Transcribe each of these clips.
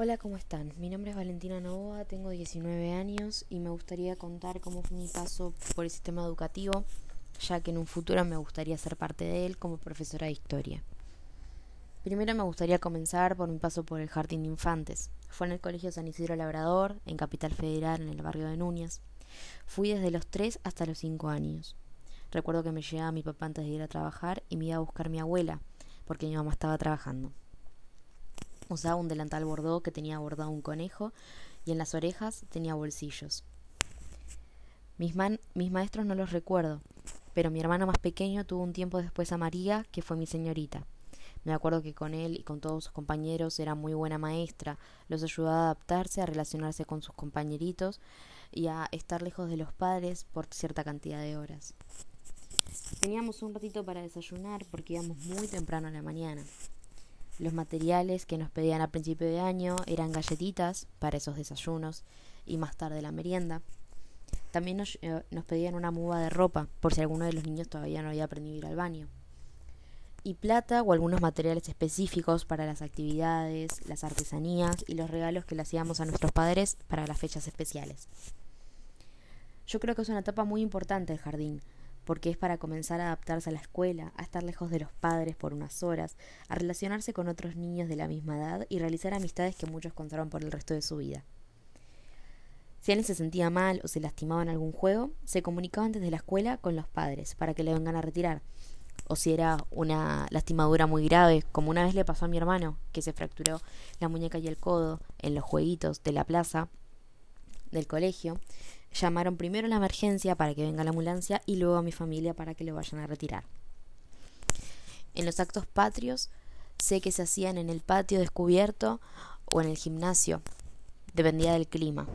Hola, ¿cómo están? Mi nombre es Valentina Novoa, tengo 19 años y me gustaría contar cómo fue mi paso por el sistema educativo, ya que en un futuro me gustaría ser parte de él como profesora de historia. Primero me gustaría comenzar por mi paso por el Jardín de Infantes. Fue en el Colegio San Isidro Labrador, en Capital Federal, en el barrio de Núñez. Fui desde los 3 hasta los 5 años. Recuerdo que me llegaba mi papá antes de ir a trabajar y me iba a buscar mi abuela, porque mi mamá estaba trabajando. Usaba un delantal bordó que tenía bordado un conejo y en las orejas tenía bolsillos. Mis, maestros no los recuerdo, pero mi hermano más pequeño tuvo un tiempo después a María, que fue mi señorita. Me acuerdo que con él y con todos sus compañeros era muy buena maestra, los ayudaba a adaptarse, a relacionarse con sus compañeritos y a estar lejos de los padres por cierta cantidad de horas. Teníamos un ratito para desayunar porque íbamos muy temprano a la mañana. Los materiales que nos pedían a principio de año eran galletitas para esos desayunos y más tarde la merienda. También nos, eh, pedían una muda de ropa por si alguno de los niños todavía no había aprendido a ir al baño. Y plata o algunos materiales específicos para las actividades, las artesanías y los regalos que le hacíamos a nuestros padres para las fechas especiales. Yo creo que es una etapa muy importante el jardín, porque es para comenzar a adaptarse a la escuela, a estar lejos de los padres por unas horas, a relacionarse con otros niños de la misma edad y realizar amistades que muchos contaron por el resto de su vida. Si alguien se sentía mal o se lastimaba en algún juego, se comunicaban desde la escuela con los padres para que le vengan a retirar. O si era una lastimadura muy grave, como una vez le pasó a mi hermano, que se fracturó la muñeca y el codo en los jueguitos de la plaza del colegio, Llamaron primero a la emergencia para que venga la ambulancia y luego a mi familia para que lo vayan a retirar. En los actos patrios sé que se hacían en el patio descubierto o en el gimnasio, dependía del clima.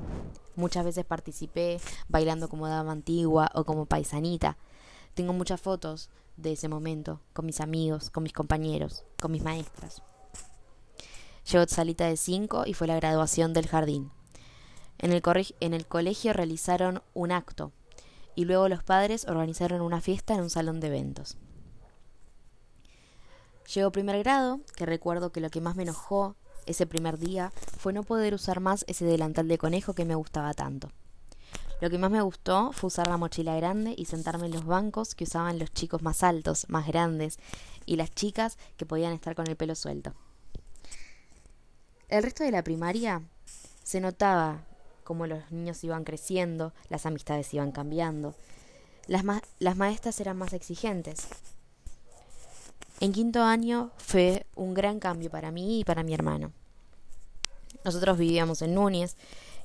Muchas veces participé bailando como dama antigua o como paisanita. Tengo muchas fotos de ese momento, con mis amigos, con mis compañeros, con mis maestras. Llegó salita de cinco y fue la graduación del jardín. En el, en el colegio realizaron un acto y luego los padres organizaron una fiesta en un salón de eventos. Llegó primer grado, que recuerdo que lo que más me enojó ese primer día fue no poder usar más ese delantal de conejo que me gustaba tanto. Lo que más me gustó fue usar la mochila grande y sentarme en los bancos que usaban los chicos más altos, más grandes, y las chicas que podían estar con el pelo suelto. El resto de la primaria se notaba como los niños iban creciendo, las amistades iban cambiando. Las, las maestras eran más exigentes. En quinto año fue un gran cambio para mí y para mi hermano. Nosotros vivíamos en Núñez,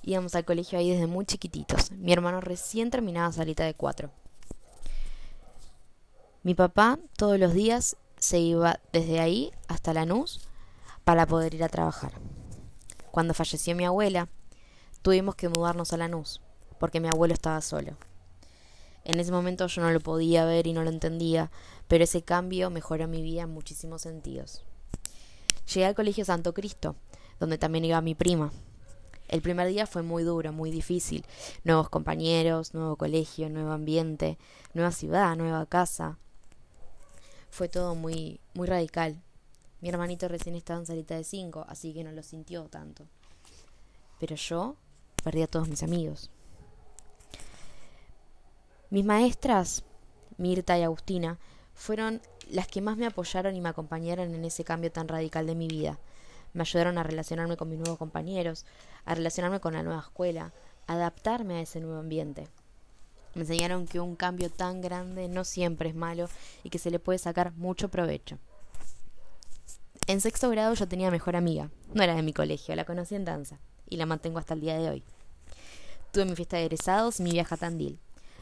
íbamos al colegio ahí desde muy chiquititos. Mi hermano recién terminaba salita de cuatro. Mi papá todos los días se iba desde ahí hasta Lanús para poder ir a trabajar. Cuando falleció mi abuela, tuvimos que mudarnos a Lanús, porque mi abuelo estaba solo. En ese momento yo no lo podía ver y no lo entendía, pero ese cambio mejoró mi vida en muchísimos sentidos. Llegué al Colegio Santo Cristo, donde también iba mi prima. El primer día fue muy duro, muy difícil. Nuevos compañeros, nuevo colegio, nuevo ambiente, nueva ciudad, nueva casa. Fue todo muy, muy radical. Mi hermanito recién estaba en salita de cinco, así que no lo sintió tanto. Pero yo perdí a todos mis amigos. Mis maestras, Mirta y Agustina, fueron las que más me apoyaron y me acompañaron en ese cambio tan radical de mi vida. Me ayudaron a relacionarme con mis nuevos compañeros, a relacionarme con la nueva escuela, a adaptarme a ese nuevo ambiente. Me enseñaron que un cambio tan grande no siempre es malo y que se le puede sacar mucho provecho. En sexto grado yo tenía mejor amiga. No era de mi colegio, la conocí en danza y la mantengo hasta el día de hoy. Tuve mi fiesta de egresados mi viaje a Tandil.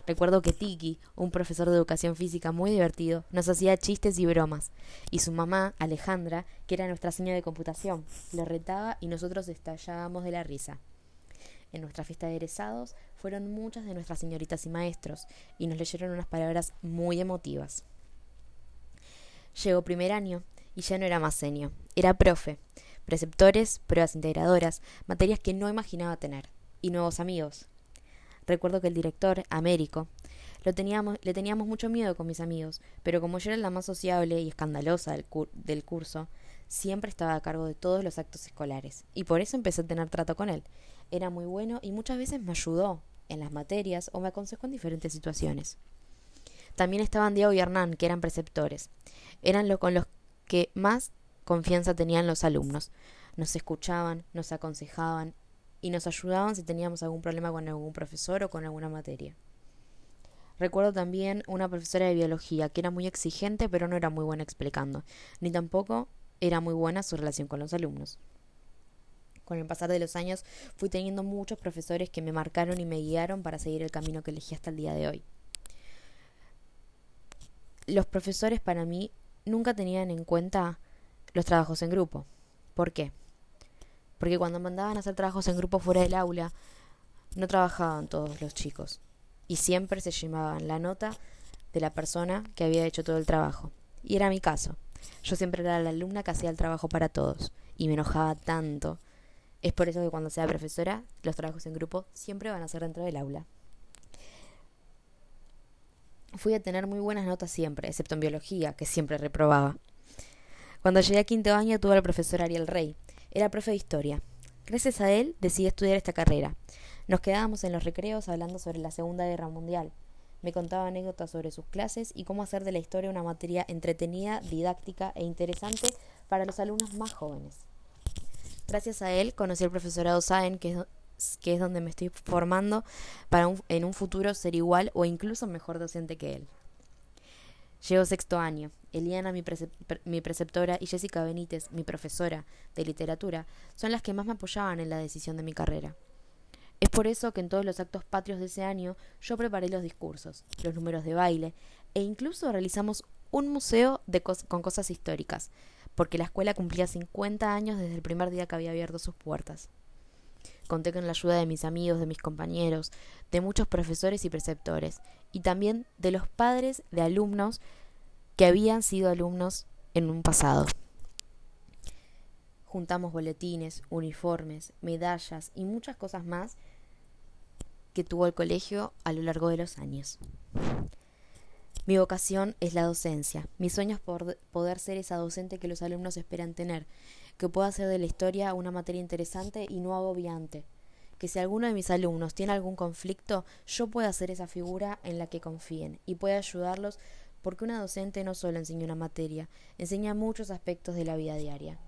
Recuerdo que Tiki, un profesor de educación física muy divertido, nos hacía chistes y bromas, y su mamá, Alejandra, que era nuestra señora de computación, le retaba y nosotros estallábamos de la risa. En nuestra fiesta de egresados fueron muchas de nuestras señoritas y maestros, y nos leyeron unas palabras muy emotivas. Llegó primer año, y ya no era más senio, era profe, preceptores, pruebas integradoras, materias que no imaginaba tener, y nuevos amigos. Recuerdo que el director, Américo, le teníamos mucho miedo con mis amigos, pero como yo era la más sociable y escandalosa del, del curso, Siempre estaba a cargo de todos los actos escolares, y por eso empecé a tener trato con él. Era muy bueno y muchas veces me ayudó en las materias o me aconsejó en diferentes situaciones. También estaban Diego y Hernán, que eran preceptores. Eran lo con los que más confianza tenían los alumnos. Nos escuchaban, nos aconsejaban y nos ayudaban si teníamos algún problema con algún profesor o con alguna materia. Recuerdo también una profesora de biología que era muy exigente pero no era muy buena explicando, ni tampoco era muy buena su relación con los alumnos. Con el pasar de los años fui teniendo muchos profesores que me marcaron y me guiaron para seguir el camino que elegí hasta el día de hoy. Los profesores para mí nunca tenían en cuenta los trabajos en grupo. ¿Por qué? Porque cuando mandaban a hacer trabajos en grupo fuera del aula, no trabajaban todos los chicos y siempre se llevaban la nota de la persona que había hecho todo el trabajo. Y era mi caso. Yo siempre era la alumna que hacía el trabajo para todos y me enojaba tanto. Es por eso que cuando sea profesora, los trabajos en grupo siempre van a ser dentro del aula. Fui a tener muy buenas notas siempre, excepto en biología, que siempre reprobaba. Cuando llegué a quinto año tuve al profesor Ariel Rey. Era profe de historia. Gracias a él decidí estudiar esta carrera. Nos quedábamos en los recreos hablando sobre la Segunda Guerra Mundial. Me contaba anécdotas sobre sus clases y cómo hacer de la historia una materia entretenida, didáctica e interesante para los alumnos más jóvenes. Gracias a él conocí al profesorado Saen, que es, donde me estoy formando para en un futuro ser igual o incluso mejor docente que él. Llevo sexto año. Eliana, mi, preceptora, y Jessica Benítez, mi profesora de literatura, son las que más me apoyaban en la decisión de mi carrera. Es por eso que en todos los actos patrios de ese año yo preparé los discursos, los números de baile e incluso realizamos un museo con cosas históricas, porque la escuela cumplía 50 años desde el primer día que había abierto sus puertas. Conté con la ayuda de mis amigos, de mis compañeros, de muchos profesores y preceptores, y también de los padres de alumnos que habían sido alumnos en un pasado. Juntamos boletines, uniformes, medallas y muchas cosas más que tuvo el colegio a lo largo de los años. Mi vocación es la docencia. Mi sueño es poder ser esa docente que los alumnos esperan tener, que pueda hacer de la historia una materia interesante y no agobiante. Que si alguno de mis alumnos tiene algún conflicto, yo pueda ser esa figura en la que confíen y pueda ayudarlos porque una docente no solo enseña una materia, enseña muchos aspectos de la vida diaria.